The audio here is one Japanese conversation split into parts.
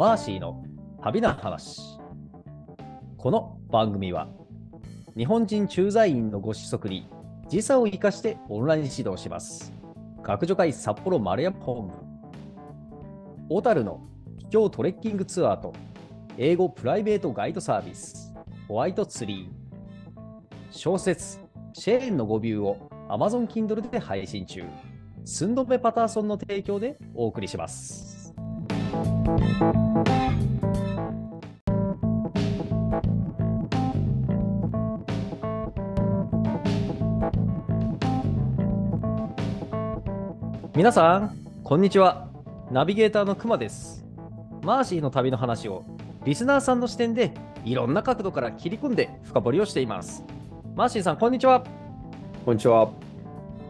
マーシーの旅な話。この番組は日本人駐在員のご子息に時差を生かしてオンライン指導します。学助会札幌丸山本部。小樽の秘境トレッキングツアーと英語プライベートガイドサービスホワイトツリー。小説シェーンの語ビューを Amazon Kindle で配信中。スンドメパターソンの提供でお送りします。皆さん、こんにちは。ナビゲーターのくまです。マーシーの旅の話をリスナーさんの視点でいろんな角度から切り込んで深掘りをしています。マーシーさん、こんにちは。こんにちは。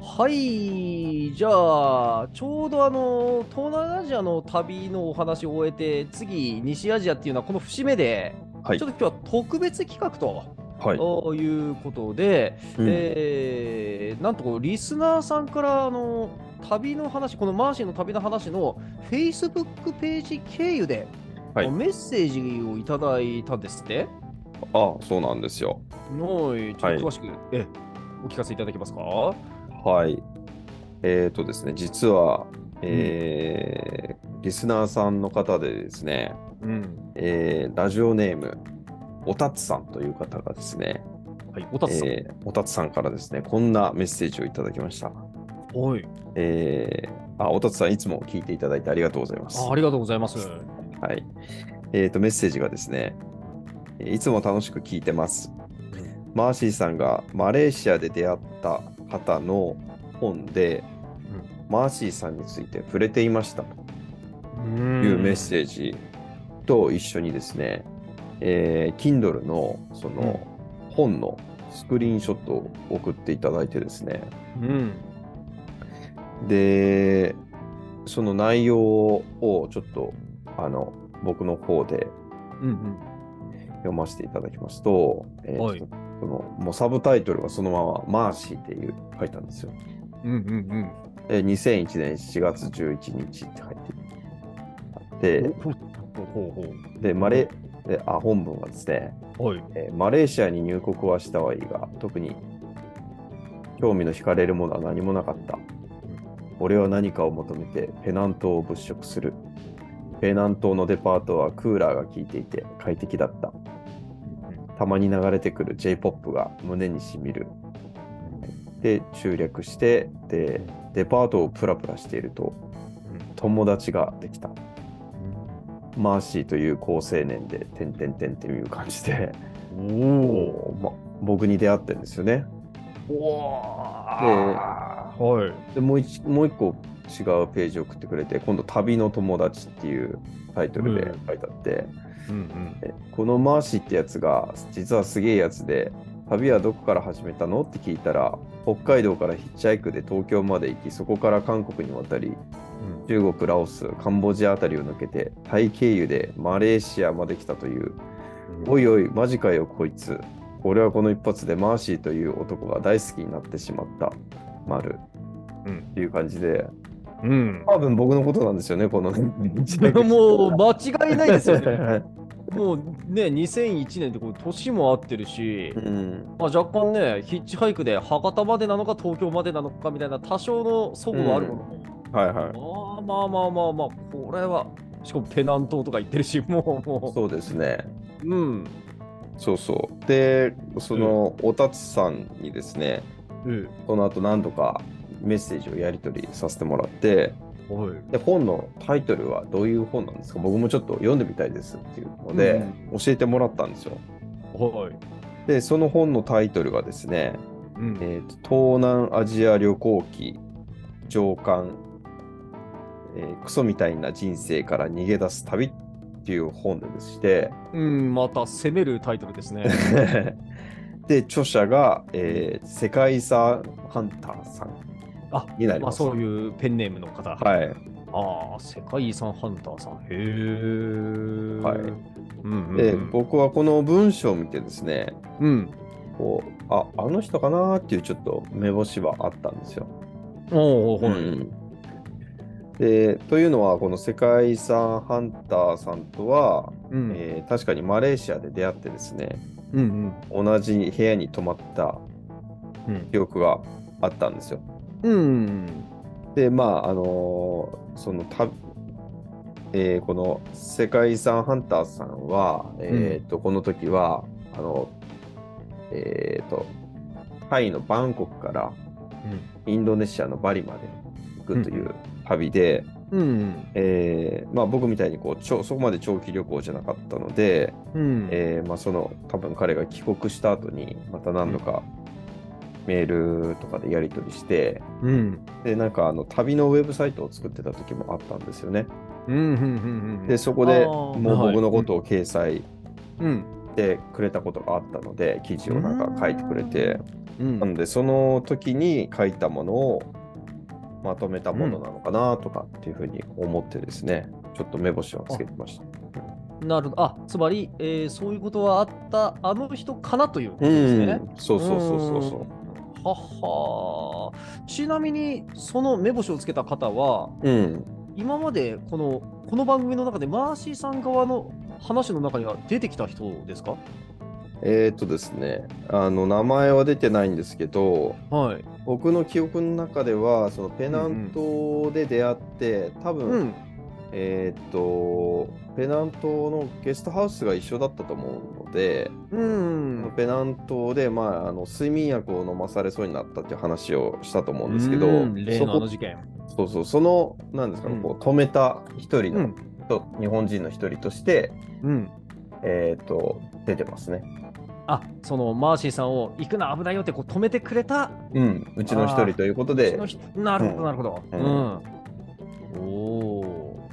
はい、じゃあ、ちょうどあの、東南アジアの旅のお話を終えて、次、西アジアっていうのはこの節目で、はいちょっと今日は特別企画と、はい。ということで、うんえーなんとリスナーさんからあの旅の話、このマーシーの旅の話の Facebook ページ経由で、はいメッセージをいただいたんですって？あ、そうなんですよ。はい、ちょっと詳しく、えお聞かせいただけますか？はい。えっ、とですね、実は、えーリスナーさんの方でですね、うん。えーラジオネーム、おたつさんという方がですね、はい、おたつさん。えーおたつさんからですね、こんなメッセージをいただきました。はいえーあ、おたつさん、いつも聞いていただいてありがとうございます。あ。ありがとうございます。はい。えっ、と、メッセージがですね、えーいつも楽しく聞いてます。マーシーさんがマレーシアで出会った方の本で、マーシーさんについて触れていました。とうん。いうメッセージと一緒にですね、えー Kindle のその本のスクリーンショットを送っていただいてですね、うん。で、その内容をちょっとあの僕の方でうん読ませていただきますと、えーはいそのもうサブタイトルがそのままマーシーっていう書いたんですよ。うん。うんうんで2001年7月11日って書いてあってで、マレであ本文はですね、う。はい。えーマレーシアに入国はしたはいいが、特に興味の惹かれるものは何もなかった。俺は何かを求めてペナントを物色する。ペナントのデパートはクーラーが効いていて快適だった。たまに流れてくる J-POP が胸にしみる。で、中略して、で、デパートをプラプラしていると、友達ができた。マーシーという好青年で、てんてんてんっていう感じで、おお。ま、僕に出会ってるんですよね。わーはい。でもう一もう一個違うページを送ってくれて、今度、旅の友達っていうタイトルで書いてあって、うんうん。えこのマーシーってやつが、実はすげえやつで、旅はどこから始めたのって聞いたら、北海道からヒッチハイクで東京まで行き、そこから韓国に渡り、中国、ラオス、カンボジアあたりを抜けて、タイ経由でマレーシアまで来たという、おいおい、マジかよ、こいつ。俺はこの一発でマーシーという男が大好きになってしまった。丸。うんっていう感じで、うん。多分僕のことなんですよね、この。もう間違いないですよね。もうね、2001年ってこう年も合ってるし、うん。まあ、若干ね、ヒッチハイクで博多までなのか東京までなのかみたいな多少の齟齬はあるものも、はいはい。まあまあまあまあまあ、これは、しかもペナントとか言ってるし、もう、もそうですね。う、うん。そうそう。で、その、おたつさんにですね、えその後何度かメッセージをやり取りさせてもらって。で本のタイトルはどういう本なんですか？僕もちょっと読んでみたいですっていうので、教えてもらったんですよ。はい。で、その本のタイトルがですね、うん。えーと東南アジア旅行記上巻、えークソみたいな人生から逃げ出す旅っていう本でして、うん、また攻めるタイトルですね。で、著者が、えー世界遺産ハンターさんになります。そういうペンネームの方。はい。ああ、世界遺産ハンターさん。へえ。はいうんうんうん、で、僕はこの文章を見てですね、うん。こう、あ、あの人かなっていうちょっと目星はあったんですよ。おお、はい。うんでというのは、この世界遺産ハンターさんとは、うんえー確かにマレーシアで出会ってですね、うん同じ部屋に泊まったうん記憶があったんですよ。うん。で、まあ、あのーそのた、えーこの世界遺産ハンターさんは、えーとこの時は、あの、えーと、タイのバンコクからインドネシアのバリまで行くという旅で、うん。えーまあ、僕みたいにこうちょそこまで長期旅行じゃなかったので、うん。えーまあ、その多分彼が帰国した後にまた何度かメールとかでやり取りして、うん。でなんかあの旅のウェブサイトを作ってた時もあったんですよね。うんうんうんでそこでもう僕のことを掲載うん。してくれたことがあったので記事をなんか書いてくれて。うん。なのでその時に書いたものをまとめたものなのかなとかっていうふうに思ってですねちょっと目星をつけてました。なるほど。あつまり、えーそういうことはあったあの人かなということうですね。ん、そうそうそうそうそう。ははちなみにその目星をつけた方はうん、今までこのこの番組の中でマーシーさん側の話の中には出てきた人ですか？えーっとですね、あの名前は出てないんですけど、はい。僕の記憶の中では、そのペナントで出会って、多分、うん。えーっと、ペナントのゲストハウスが一緒だったと思うん。ペナントで、まあ、あの睡眠薬を飲まされそうになったっていう話をしたと思うんですけど、うん例の事件。そうそう、その、なんですかね、うんこう止めた一人のうん。人、日本人の一人として、うん。えーっと、出てますね。あそのマーシーさんを行くな危ないよってこう止めてくれたうん、うちの一人ということでなるほどなるほど。ううんん。おお。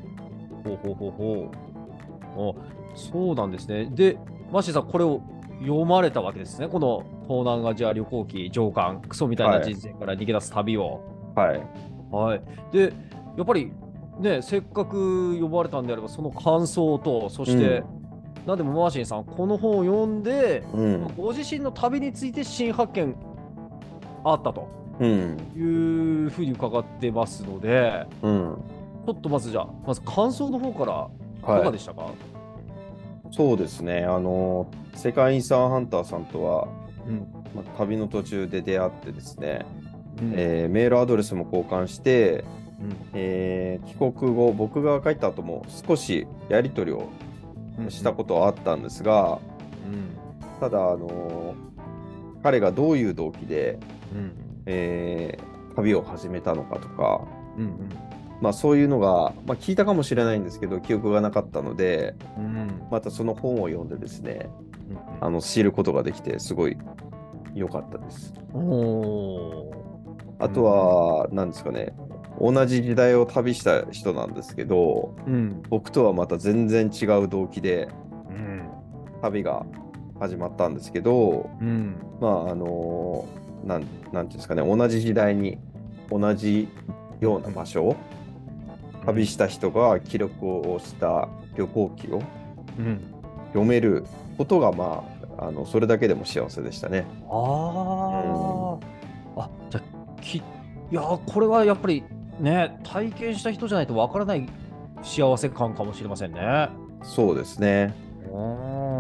ほうほうほうほう。あそうなんですね。で、マーシーさん、これを読まれたわけですね。この東南アジア旅行記上巻、クソみたいな人生から逃げ出す旅を。はい。はい。で、やっぱりね、せっかく呼ばれたんであれば、その感想と、そして、なんでもマーシーさん、この本を読んで、うん。ご自身の旅について新発見あったとうん。いうふうに伺ってますので、うん。ちょっとまずじゃあ、まず感想の方からいかがはい。でしたか、そうですね。あの、世界遺産ハンターさんとは、うん。まあ、旅の途中で出会ってですね、うん。えーメールアドレスも交換して、うん。えー帰国後、僕が帰った後も少しやり取りをうんしたことはあったんですが、うん。ただ、あの彼がどういう動機で、うん。えー旅を始めたのかとか、うんまあ、そういうのが、まあ、聞いたかもしれないんですけど、記憶がなかったので、うん。うんまたその本を読んでですね、うんあの知ることができて、すごい良かったです。あとは、なんですかね、同じ時代を旅した人なんですけど、うん。僕とはまた全然違う動機でうん。旅が始まったんですけど、うん。まあ、あのなん、なんていうんですかね、同じ時代に同じような場所を旅した人が記録をした旅行記をうん読めることが、まあ、あのそれだけでも幸せでしたね。ああ、あじゃあきいやーこれはやっぱりね体験した人じゃないとわからない幸せ感かもしれませんね。そうですね。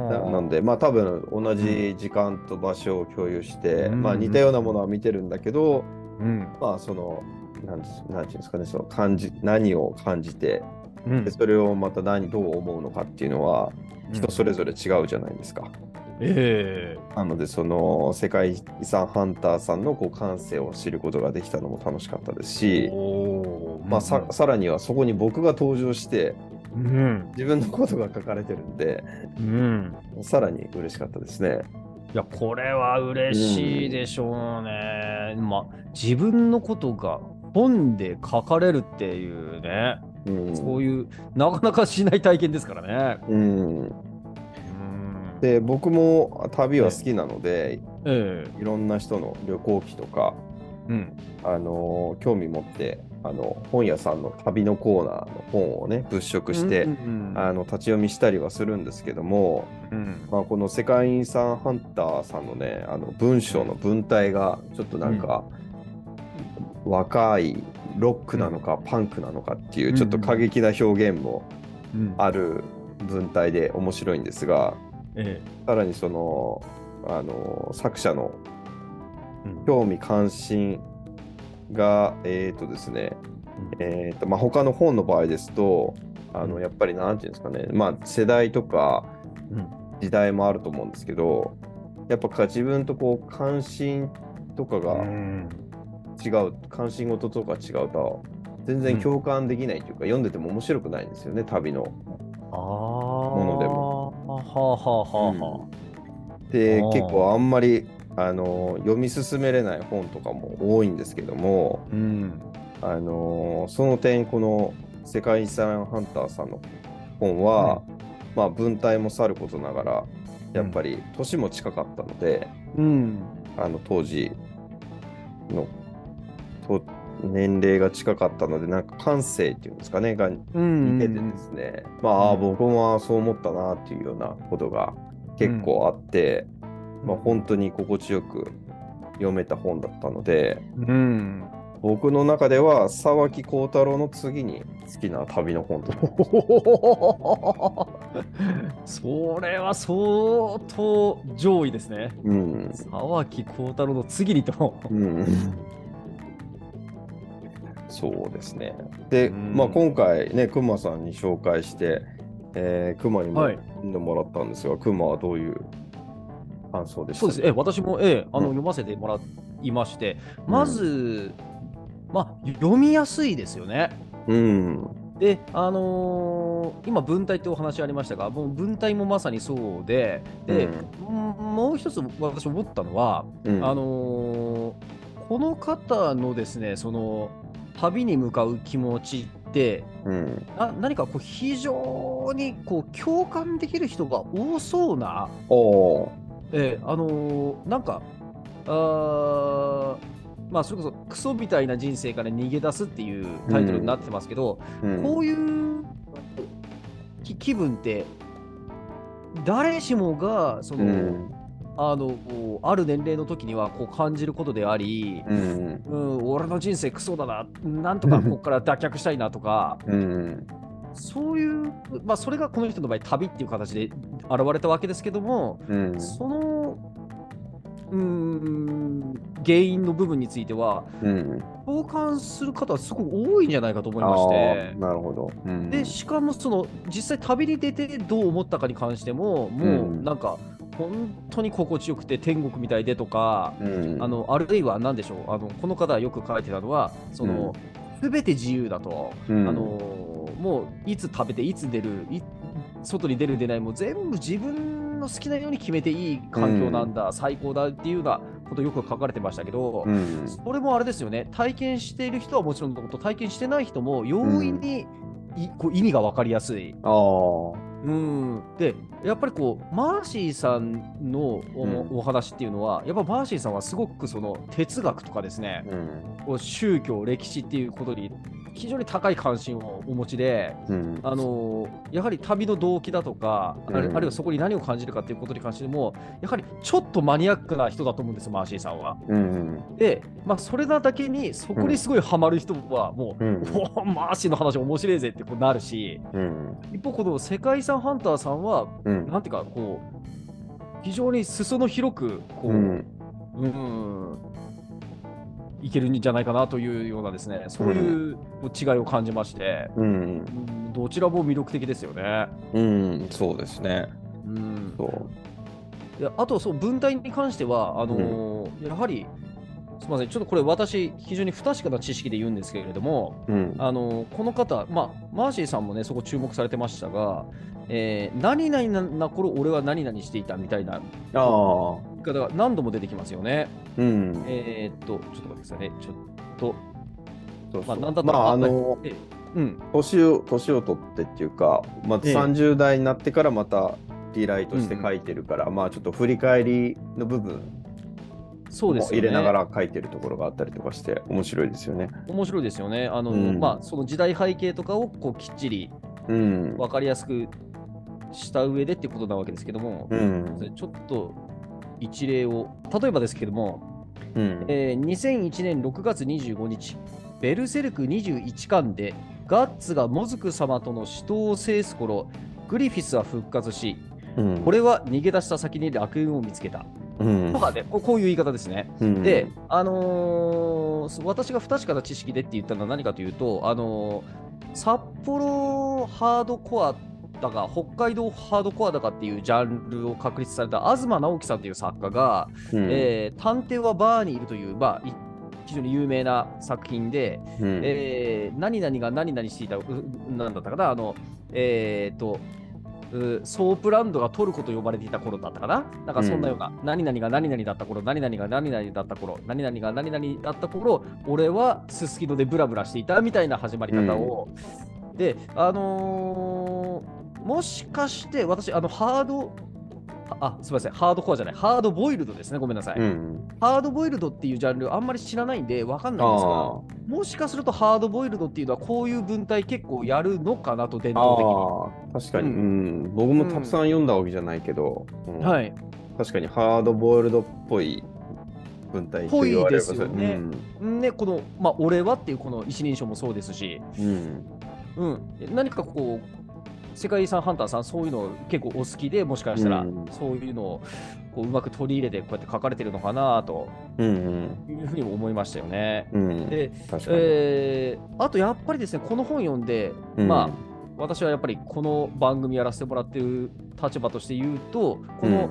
なななんで、まあ多分同じ時間と場所を共有して、うんまあ似たようなものは見てるんだけど、うんまあその、なんですなんていうんですかね、その感じ、何を感じて、うん。でそれをまた何、どう思うのかっていうのは、人それぞれ違うじゃないですか。えなので、その世界遺産ハンターさんのこう感性を知ることができたのも楽しかったですえし、おー。まあ、ささらにはそこに僕が登場して、うん。自分のことが書かれてるんで、うん。さらに嬉しかったですね。いやこれは嬉しいでしょうね。まあ自分のことが本で書かれるっていうね、うん、そういうなかなかしない体験ですからね。うん、うんで僕も旅は好きなので、ええ。いろんな人の旅行記とか、うん。あの興味持ってあの本屋さんの旅のコーナーの本をね物色して、うんうんあの立ち読みしたりはするんですけども、うん。まあ、この世界遺産ハンターさんのねあの文章の文体がちょっとなんか、若いロックなのかパンクなのかっていうちょっと過激な表現もうん。ある文体で面白いんですが、えさらにそのあの作者の興味関心がえっ、とですねえーとまあ、他の本の場合ですとあのうん。やっぱりなんていうんですかね、まあ、世代とかうん。時代もあると思うんですけどやっぱか自分とこう関心とかがうん違う、関心事とか違うと全然共感できないというか、読んでても面白くないんですよね旅の。ものでもはあはあはあはであー結構あんまりあの読み進めれない本とかも多いんですけども、あ。うん。あのその点この「世界遺産ハンター」さんの本は、まあ、文体もさることながらやっぱり年も近かったので、うん。あの当時のと年齢が近かったのでなんか感性っていうんですかねがうん。似ててですね、まああーうん僕もそう思ったなっていうようなことが結構あって、まあ、本当に心地よく読めた本だったのでうん。僕の中では沢木幸太郎の次に好きな旅の本と それは相当上位ですね。うん沢木幸太郎の次にと。うんそうですね。で、うんまあ、今回ね、くまさんに紹介して、えー、くまにもはい読んでもらったんですが、くまはどういう感想でした？そうです。え、私も、ええ、あの、うん読ませてもらいまして、まず、まあ、読みやすいですよね。うん。で、あのー今、文体ってお話ありましたが、もう文体もまさにそうで、で、うんもう一つ私思ったのは、うん、あのーこの方のですね、その、旅に向かう気持ちって、うん。な何かこう非常にこう共感できる人が多そうな、おー。えーあのーなんか、あーまあ、それこそクソみたいな人生から逃げ出すっていうタイトルになってますけど、うん。こういうき気分って、誰しもがその、うんあのある年齢の時にはこう感じることであり、うん。うん、俺の人生クソだな、なんとかここから脱却したいなとか、うん。そういう、まあ、それがこの人の場合、旅っていう形で現れたわけですけども、うん。その、うーん、原因の部分については、うん。共感する方はすごく多いんじゃないかと思いあまして。ー。なるほど。うん。で、しかもその、実際旅に出てどう思ったかに関しても、もううん。なんか、本当に心地よくて天国みたいでとか、うん、あのあるいは何でしょうあのこの方はよく書いてたのはその、全て自由だと、うん。あのもういつ食べていつ出るい外に出る出ないも全部自分の好きなように決めていい環境なんだ、最高だっていうようなことよく書かれてましたけど、うん。それもあれですよね体験している人はもちろんのこと体験してない人も容易に、いこう意味が分かりやすい。うん、でやっぱりこうマーシーさんのお話っていうのはやっぱマーシーさんはすごくその哲学とかですね、うん。こう宗教歴史っていうことに非常に高い関心をお持ちで、うん。あのやはり旅の動機だとか、あるうんあるいはそこに何を感じるかっていうことに関してもやはりちょっとマニアックな人だと思うんですよマーシーさんは。うん。で、まあ、それなだけにそこにすごいハマる人はもう、うんおマーシーの話面白いぜってこうなるしうん。一方この世界遺産ハンターさんはうん。なんていうかこう非常に裾野広くこう、うん。うんいけるんじゃないかなというようなですねそういう違いを感じまして、うん。うんどちらも魅力的ですよね。うん。そうですね。うん、そう。いやあとそう文体に関してはあのーやはりすみません。ちょっとこれ私非常に不確かな知識で言うんですけれどもうん。あのーこの方、まあ、マーシーさんもねそこ注目されてましたが、えー何々な頃俺は何々していたみたいな方が何度も出てきますよね。うん。えーっとちょっと待ってくださいね。ちょっとそうそう。まあなんだったらまあ、ああの、えうん。年を、年を取ってっていうか、まあ、ええ。30代になってからまたリライトして書いてるから、まあ、ちょっと振り返りの部分もそうですよね入れながら書いてるところがあったりとかして、面白いですよね。面白いですよね。あの、うんまあ、その時代背景とかをこうきっちりうん。分かりやすくした上でっていうことなわけですけども、うん。ちょっと一例を、例えばですけども、うん。えー2001年6月25日、ベルセルク21巻でガッツがモズク様との死闘を制す頃、グリフィスは復活し、うんこれは逃げ出した先に楽園を見つけた。うん。とかね、ここういう言い方ですね。うん。で、あのー私が不確かな知識でって言ったのは何かというと、あのー札幌ハードコアだか、北海道ハードコアだかっていうジャンルを確立された東直樹さんという作家が、うん。えー探偵はバーにいるという、まあ、い非常に有名な作品で、うん。えー何々が何々していた、うなんだったかな、あの、えーと、うソープランドがトルコと呼ばれていた頃だったかな？なんかそんなような、何々が何々だった頃、何々が何々だった頃、何々が何々だった頃、俺はすすきのでブラブラしていたみたいな始まり方を。で、あのーもしかして私、あの、ハード、あ、すみません、ハードコアじゃない、ハードボイルドですね、ごめんなさい。うんハードボイルドっていうジャンルあんまり知らないんでわかんないんですが、あもしかするとハードボイルドっていうのはこういう文体結構やるのかなと伝あ統あ確かに、ううん。僕もたくさん読んだわけじゃないけど、うん。的に。はい。確かにハードボイルドっぽい文体と言われればぽいですよね。ね、この、まあ、俺はっていうこの一人称もそうですし、うん。うん、何かこう、世界遺産ハンターさん、そういうの結構お好きで、もしかしたらうん。そういうのをこううまく取り入れて、こうやって書かれてるのかなというふうにも思いましたよね。うん。で、えーあとやっぱりですね、この本読んで、うん。まあ、私はやっぱりこの番組やらせてもらってる立場として言うと、この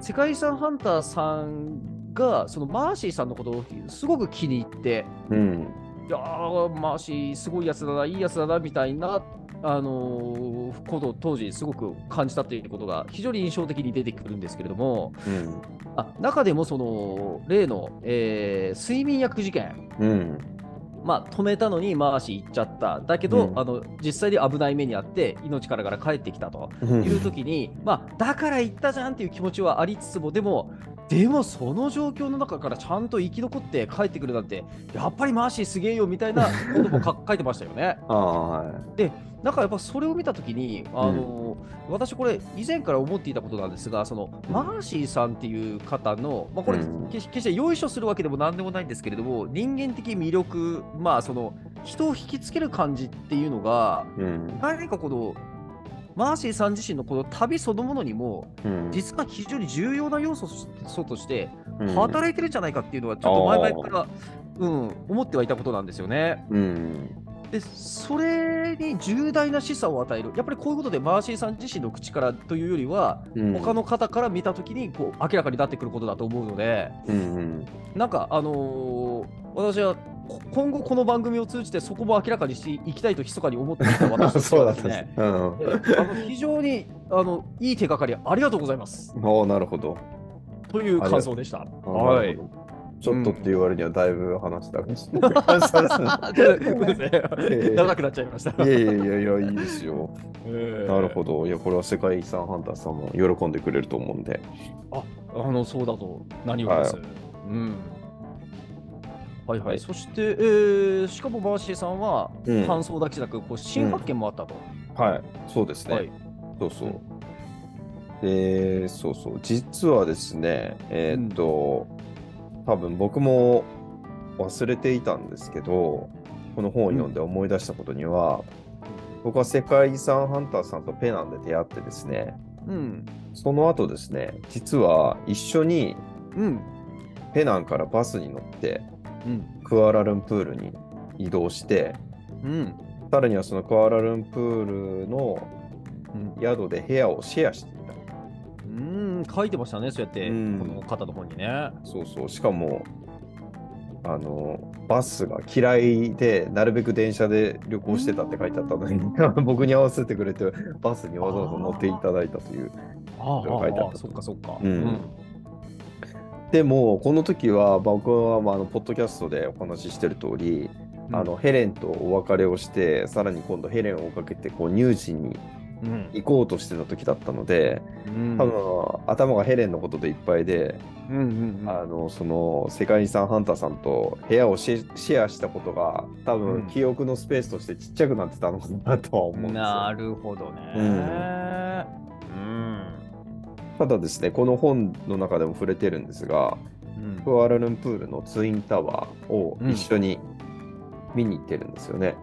世界遺産ハンターさんが、そのマーシーさんのことをすごく気に入って、うん。いやー、マーシー、すごいやつだな、いいやつだなみたいな、あのーことを当時すごく感じたということが非常に印象的に出てくるんですけれども、うん。あ中でもその例の、えー睡眠薬事件、うん。まあ、止めたのにマーシー行っちゃった。だけど、うん。あの実際に危ない目にあって、命からがら帰ってきたとうん。いう時に、まあ、だから行ったじゃんっていう気持ちはありつつも、でも、でもその状況の中からちゃんと生き残って帰ってくるなんて、やっぱりマーシーすげえよみたいなこともか 書いてましたよね。ああはいなんかやっぱそれを見たときに、あの私、これ、以前から思っていたことなんですが、そのマーシーさんっていう方の、まあ、これ、うん。決してよいしょするわけでもなんでもないんですけれども、人間的魅力、まあ、その人を引きつける感じっていうのが、うん。何かこの、マーシーさん自身のこの旅そのものにも、うん。実は非常に重要な要素として、うん。働いてるんじゃないかっていうのは、ちょっと前々から、うん、思ってはいたことなんですよね。うんでそれに重大な示唆を与える、やっぱりこういうことでマーシーさん自身の口からというよりは、うん。他の方から見たときにこう明らかになってくることだと思うので、うんうんなんか、あのー私はこ今後、この番組を通じてそこも明らかにしていきたいと密かに思ってい た私たはです。ね、あの非常にあのいい手がかりありがとうございます。なるほど。という感想でした。あはいちょっとって言われにはだいぶ話した感じですねそう長くなっちゃいました。いやいやいやいやいいですよな なるほどいやこれは世界遺産ハンターさんも喜んでくれると思うんであの、そうだと、何よりです？はうん。はいはい。はいそして、えーしかもバーシーさんは、うん感想だけじゃなく、こう新発見もあったと。はいそうですね、はい。そうそう。で、そうそう。実はですね、えーっと、多分僕も忘れていたんですけど、この本を読んで思い出したことには、僕は世界遺産ハンターさんとペナンで出会ってですね、うん。その後ですね、実は一緒にうん。ペナンからバスに乗ってうん。クアラルンプールに移動して、うん。さらにはそのクアラルンプールのうん宿で部屋をシェアして。うん。書いてましたね、そうやって、うんこの方の本にね。そうそう、しかも、あの、バスが嫌いで、なるべく電車で旅行してたって書いてあったのに、僕に合わせてくれて、バスにわざわざ乗っていただいたという。ああ、書いてあったそっかそっか。うんでも、この時は、僕は、まあ、あのポッドキャストでお話ししてる通り、うんあの、ヘレンとお別れをして、さらに今度ヘレンを追っかけて、こう、乳児にうん。行こうとしてた時だったので、うん。多分、頭がヘレンのことでいっぱいで、うんうんうん。あのその世界遺産ハンターさんと部屋をシェアしたことが多うん分記憶のスペースとしてちっちゃくなってたのかなとは思うんですなよ。るほどね。うんうん。ただですね、この本の中でも触れてるんですが、うんクアラルンプールのツインタワーを一緒に見に行ってるんですよね。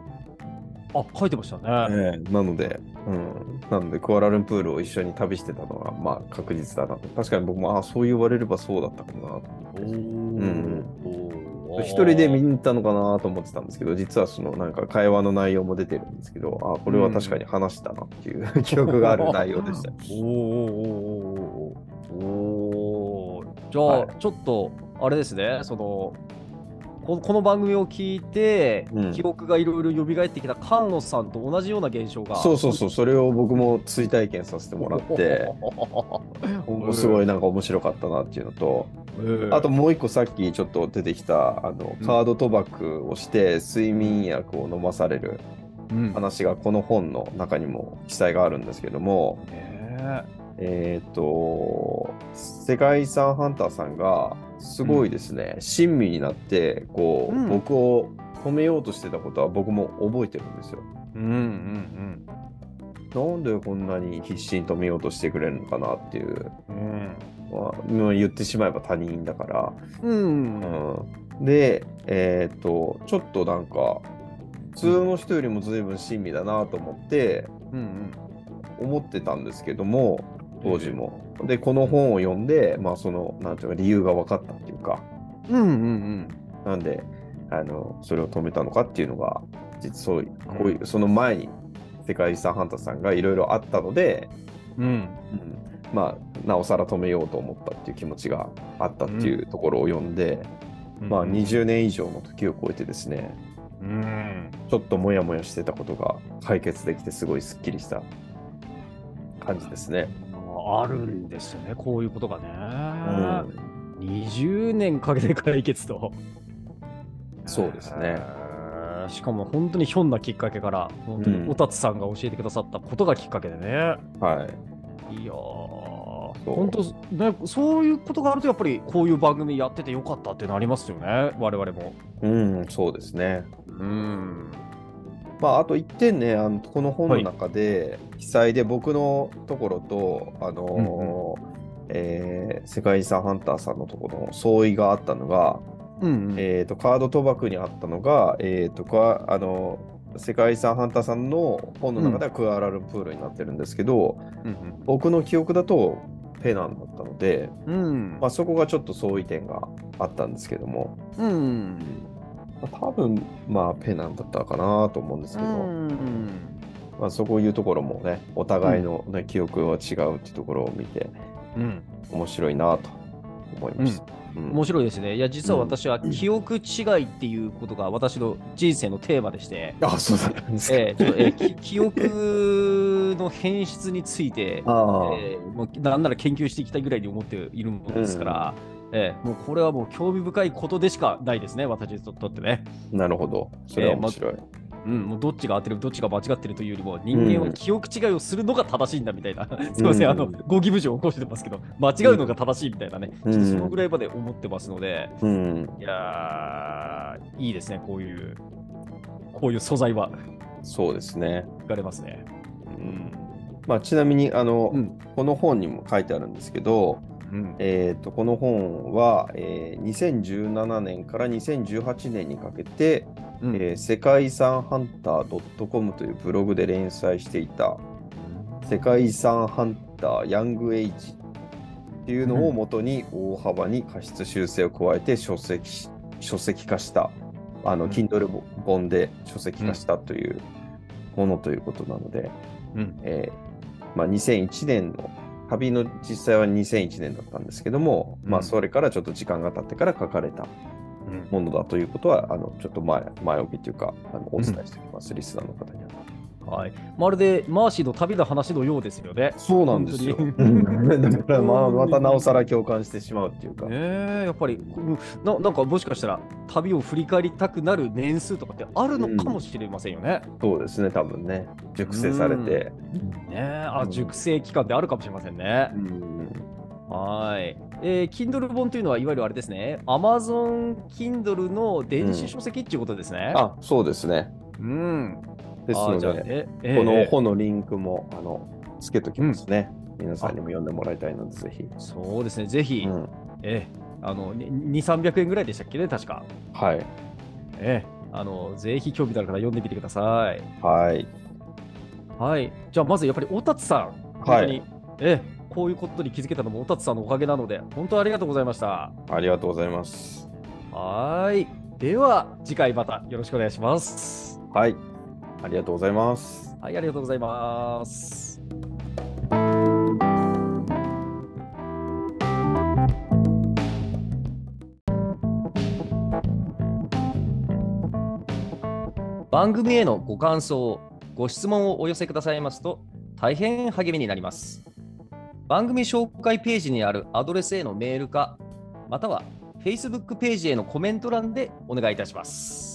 あ、書いてましたね。ええなので、うん、なので、クアラルンプールを一緒に旅してたのは、まあ、確実だな。と。確かに僕も、あそう言われればそうだったかもな。と。おー。ん。おー。一人で見に行ったのかなと思ってたんですけど、実はそのなんか会話の内容も出てるんですけど、あこれは確かに話したなっていう、記憶がある内容でした。お ーおー。おー。おー。おー。じゃあ、はい。ちょっとあれですね。そのここの番組を聞いて、うん。記憶がいろいろ蘇ってきた菅野さんと同じような現象が。そうそうそう、それを僕も追体験させてもらって、すごいなんか面白かったなっていうのと、あともう一個さっきちょっと出てきたあのうん。カード賭博をして睡眠薬を飲まされるうん。話がこの本の中にも記載があるんですけども、ねえっ、と世界遺産ハンターさんがすごいですね、親身になってこう、うん。僕を止めようとしてたことは僕も覚えてるんですよ。うんうんなんでこんなに必死に止めようとしてくれるのかなっていう、うん。まあ、もう言ってしまえば他人だから。うんうん、で、えっ、と、ちょっとなんか、普通の人よりも随分親身だなと思って、うんうん。思ってたんですけども、当時も。で、この本を読んで、まあ、その、なんていうか、理由が分かったっていうか、うんうんうん。なんで、あの、それを止めたのかっていうのが、実そういう、こういう、その前に、世界遺産ハンターさんがいろいろあったので、うん。うん、まあ、なおさら止めようと思ったっていう気持ちがあったっていうところを読んで、うん。まあ、20年以上の時を超えてですね、うん。ちょっともやもやしてたことが解決できて、すごいすっきりした感じですね。あるんですよねこういうことがね、うん、20年かけて解決と。そうですね。えーしかも本当にひょんなきっかけから、本当うんにおたつさんが教えてくださったことがきっかけでね。はい。いや本当、ね、そういうことがあると、やっぱりこういう番組やっててよかったってなりますよね、我々も。うん、そうですね。うん。まあ、あと1点ね、あのこの本の中で、記載で僕のところと、あのーえー世界遺産ハンターさんのところの相違があったのが、うんうん。えー、とカード賭博にあったのが、えー、とかあの世界遺産ハンターさんの本の中ではクアラルンプールになってるんですけど、うん僕の記憶だとペナンだったので、うん。うんまあ、そこがちょっと相違点があったんですけども、うん。まあ多分まあペナンだったかなと思うんですけど、うん。まあ、そこいうところもねお互いの、ね記憶は違うっていうところを見てうん。面白いなと思いました。うん。面白いですね。いや、実は私は記憶違いっていうことが私の人生のテーマでして、あそうだったんですか。えーえーき 記憶の変質について、えーもうなんなら研究していきたいぐらいに思っているものですから、えーもうこれはもう興味深いことでしかないですね、私にとってね。なるほど。それは面白い。うん、もうどっちが合ってる、どっちが間違ってるというよりも、人間は記憶違いをするのが正しいんだみたいな、すみません、うんあの、語義部を起こしてますけど、間違うのが正しいみたいなね、うんちょっとそのぐらいまで思ってますので、うん、いやー、いいですね、こういう、こういう素材は、そうですね。いかれますね。うんまあ、ちなみにあの、うんこの本にも書いてあるんですけど、うん。えー、とこの本は、えー2017年から2018年にかけて、うんえー世界遺産ハンター .com というブログで連載していた世界遺産ハンターヤングエイジっていうのをもとに大幅に過失修正を加えて書籍し書籍化したあのうん Kindle 本で書籍化したというものということなので、うん。えーまあ、2001年の旅の実際は2001年だったんですけども、まあ、うんそれからちょっと時間が経ってから書かれたうん。ものだということは、あのちょっと前前置きというか、あのお伝えしておきます、リスナーの方には。はい。まるでマーシーの旅の話のようですよね。そうなんですよ。本だから、まあ、またなおさら共感してしまうっていうか。ねえやっぱりうんななんかもしかしたら旅を振り返りたくなる年数とかってあるのかもしれませんよね。そうですね、多分ね。熟成されて。ねえあうん熟成期間ってあるかもしれませんねう。んはい。えー、Kindle 本というのはいわゆるあれですね。Amazon Kindle の電子書籍っていうことですね。あ、そうですね。うん。ですので、ええこのえ本のリンクも、あの、つけときますね。皆さんにも読んでもらいたいので、ぜひ。そうですね。ぜひ、うんええあの、に2、300円ぐらいでしたっけね、確か。はい。ええあのぜひ興味のある方読んでみてください。はい。はい。じゃあまずやっぱりおたつさん、本当に、えこういうことに気づけたのもおたつさんのおかげなので、本当ありがとうございました。ありがとうございます。はーい。では次回またよろしくお願いします。はい。ありがとうございます。はい、ありがとうございます。番組へのご感想、ご質問をお寄せくださいますと大変励みになります。番組紹介ページにあるアドレスへのメールか、または Facebook ページへのコメント欄でお願いいたします。